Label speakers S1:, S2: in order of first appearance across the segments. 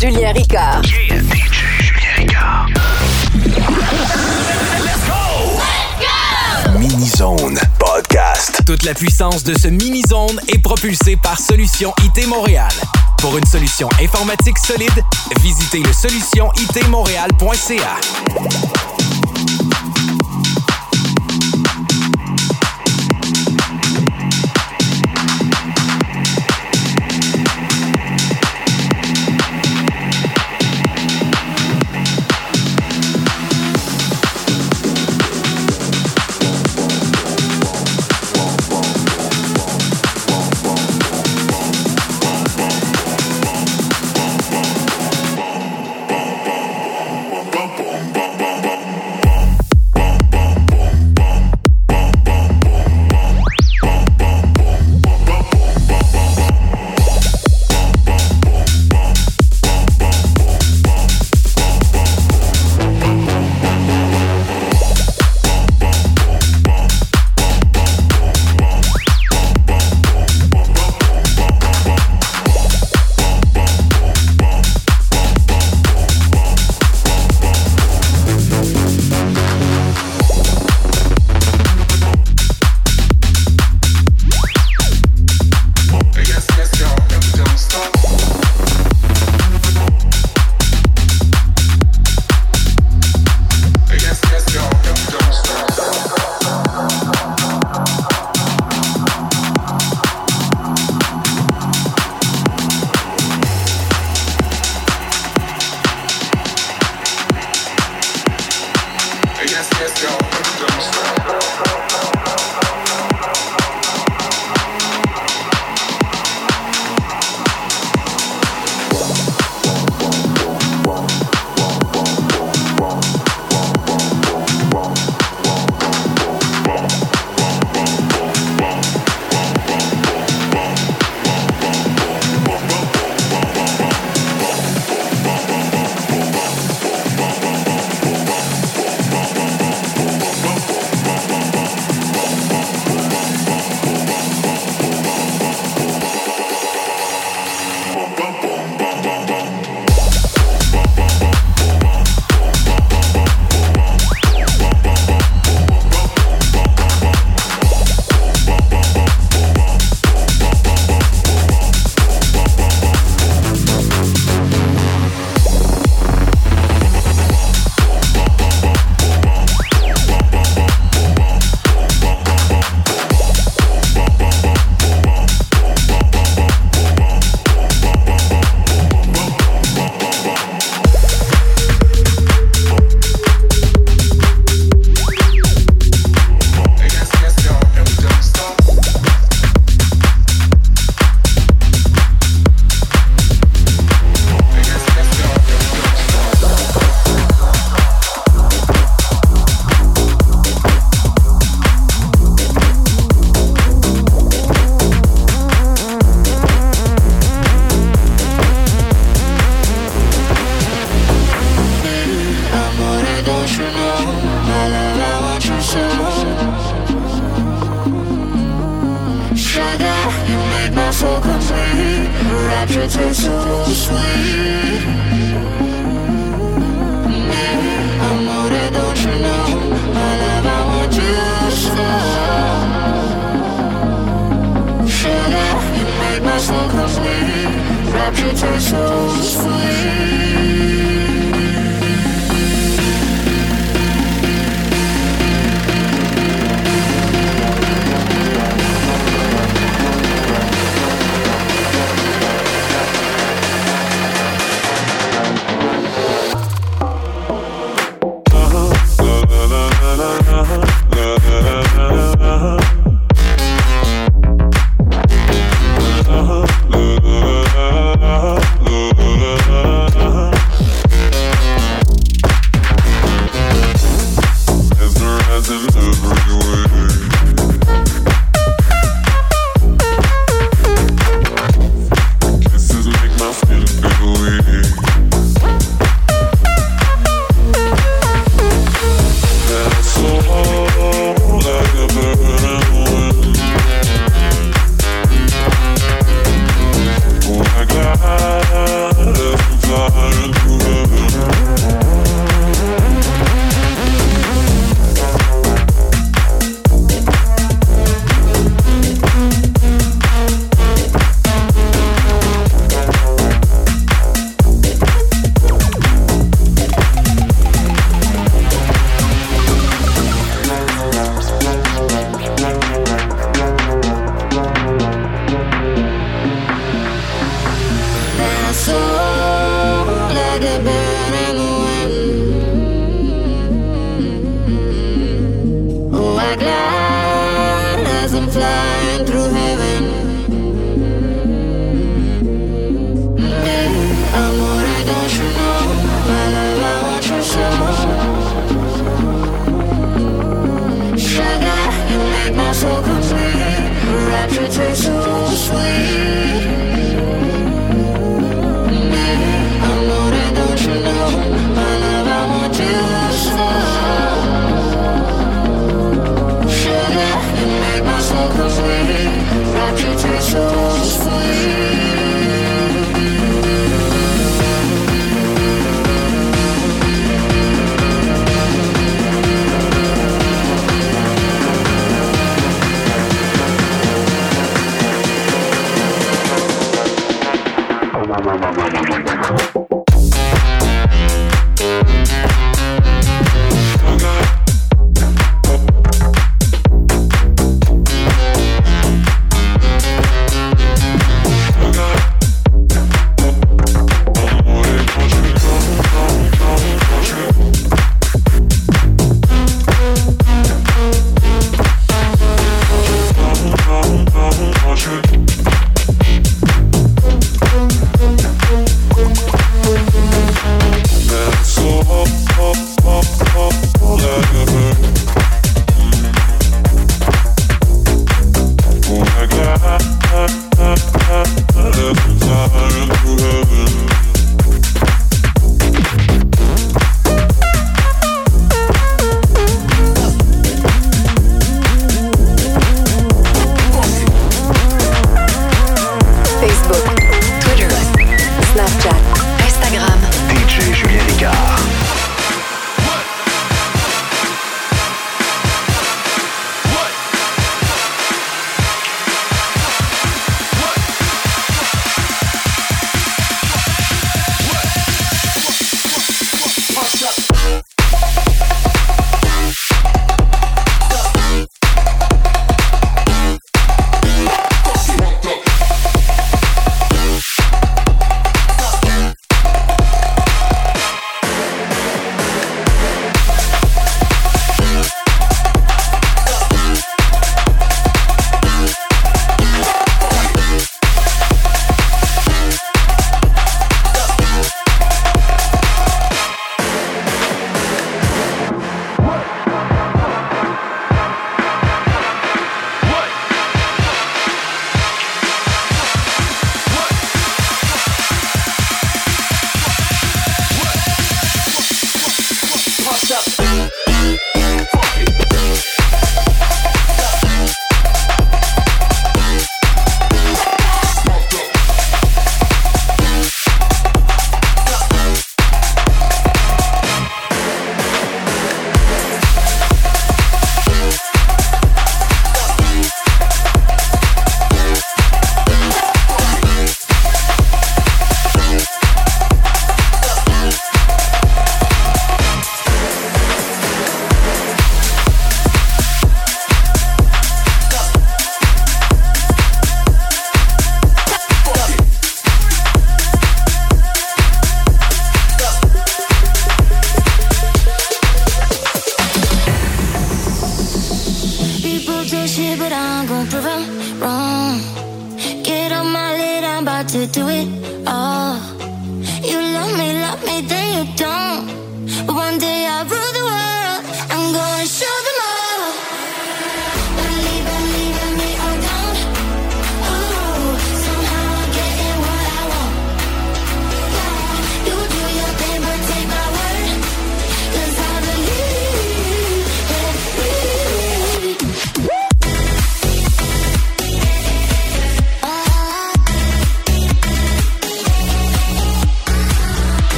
S1: Julien Ricard.
S2: Yeah, DJ Julien Ricard? Let's go! Mini-Zone Podcast.
S3: Toute la puissance de ce mini-zone est propulsée par Solution IT Montréal. Pour une solution informatique solide, visitez le solutionitmontréal.ca.
S4: Uh-huh.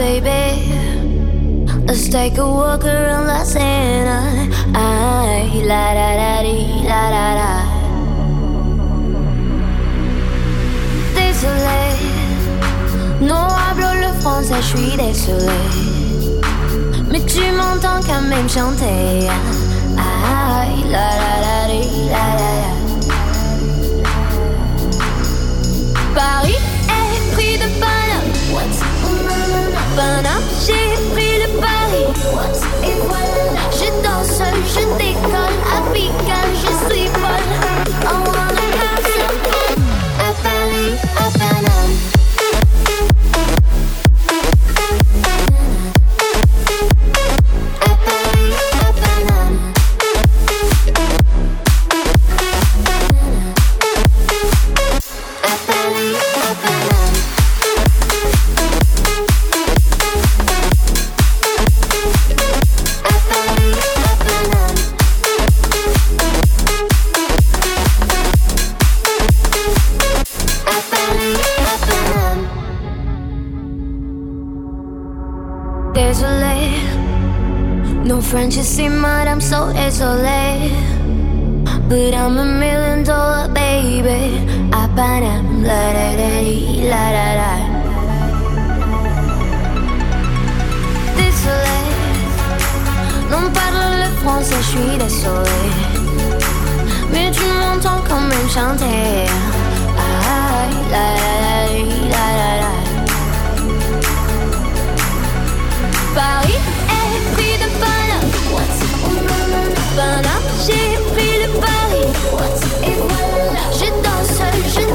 S2: baby. Let's take a walk around la Seine. Ay, la la la di, la la la. Désolé, non hablo le français, je suis désolé. Mais tu m'entends quand même chanter. Ay, la di, la la la. Paris Paname, j'ai pris le Paris. Et voilà, je danse, je décolle, à Pigalle, French is in mud, I'm so désolé. But I'm a million dollar baby. I À Paname, la da da la da da. Désolé, non parle le français, je suis désolé. Mais tu m'entends quand même chanter. ah, la la la la la la. Paris j'ai pris le Paris. Et voilà, je danse, je décolle,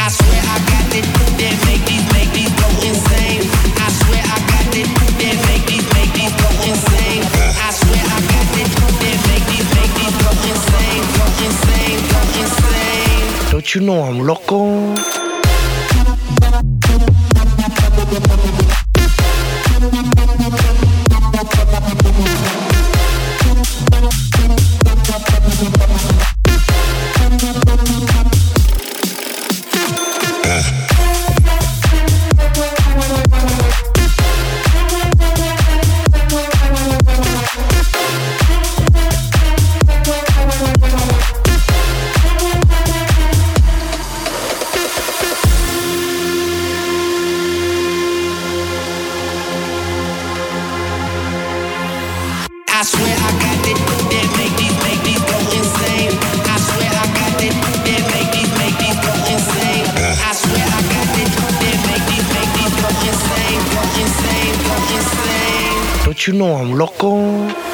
S2: I
S5: swear I got.
S6: Don't you know I'm loco? You know I'm loco?